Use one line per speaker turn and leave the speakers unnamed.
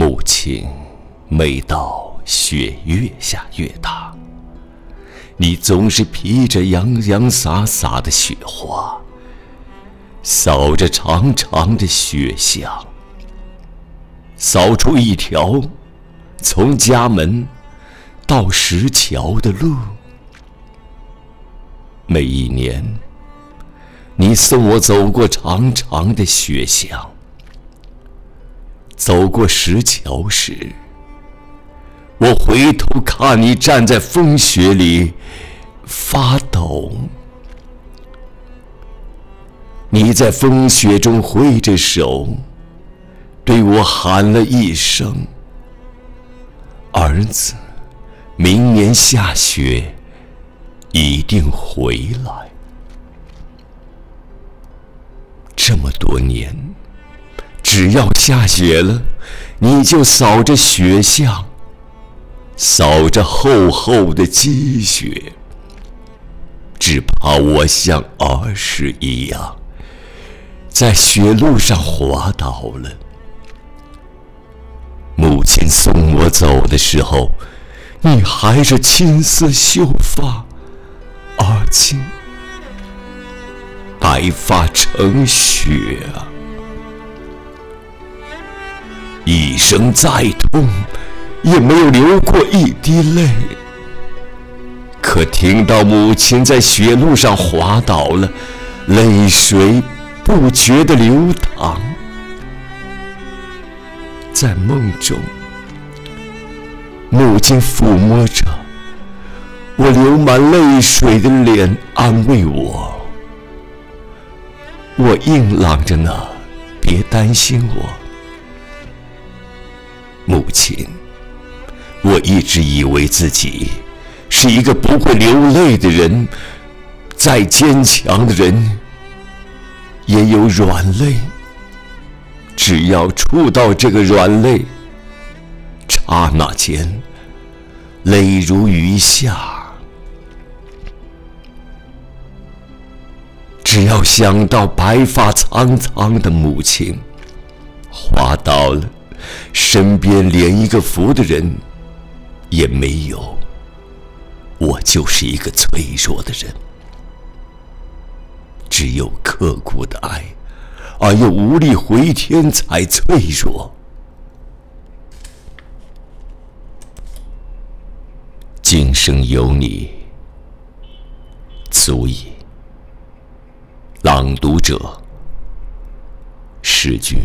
母亲，每到雪越下越大，你总是披着洋洋洒洒的雪花，扫着长长的雪巷，扫出一条从家门到石桥的路。每一年，你送我走过长长的雪巷。走过石桥时，我回头看你站在风雪里发抖。你在风雪中挥着手，对我喊了一声：“儿子，明年下雪一定回来。”这么多年。只要下雪了，你就扫着雪巷，扫着厚厚的积雪，只怕我像儿时一样，在雪路上滑倒了。母亲送我走的时候，你还是青丝秀发，而今白发成雪啊！一生再痛，也没有流过一滴泪。可听到母亲在雪路上滑倒了，泪水不觉地流淌。在梦中，母亲抚摸着我流满泪水的脸，安慰我。我硬朗着呢，别担心我。母亲，我一直以为自己是一个不会流泪的人。再坚强的人也有软肋，只要触到这个软肋，刹那间泪如雨下。只要想到白发苍苍的母亲，滑倒了。身边连一个扶的人也没有，我就是一个脆弱的人。只有刻骨的爱，而又无力回天，才脆弱。今生有你，足矣。朗读者，诗君。